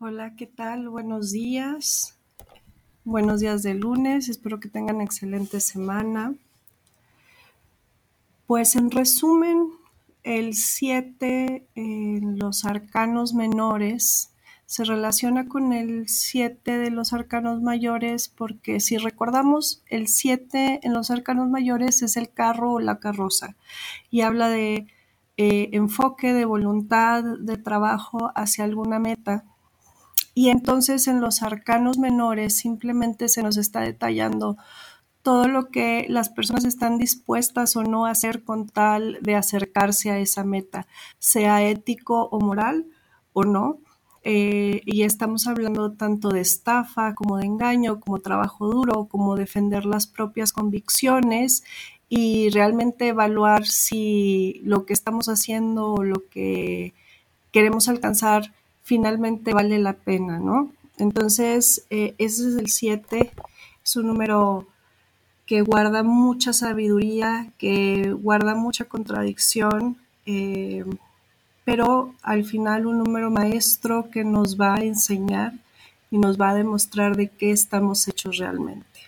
Hola, ¿qué tal? Buenos días. Buenos días de lunes. Espero que tengan excelente semana. Pues en resumen, el 7 en los arcanos menores se relaciona con el 7 de los arcanos mayores porque si recordamos, el 7 en los arcanos mayores es el carro o la carroza y habla de eh, enfoque, de voluntad, de trabajo hacia alguna meta y entonces en los arcanos menores simplemente se nos está detallando todo lo que las personas están dispuestas o no a hacer con tal de acercarse a esa meta, sea ético o moral o no. Eh, y estamos hablando tanto de estafa como de engaño, como trabajo duro, como defender las propias convicciones y realmente evaluar si lo que estamos haciendo o lo que queremos alcanzar finalmente vale la pena, ¿no? Entonces, eh, ese es el 7, es un número que guarda mucha sabiduría, que guarda mucha contradicción, eh, pero al final un número maestro que nos va a enseñar y nos va a demostrar de qué estamos hechos realmente.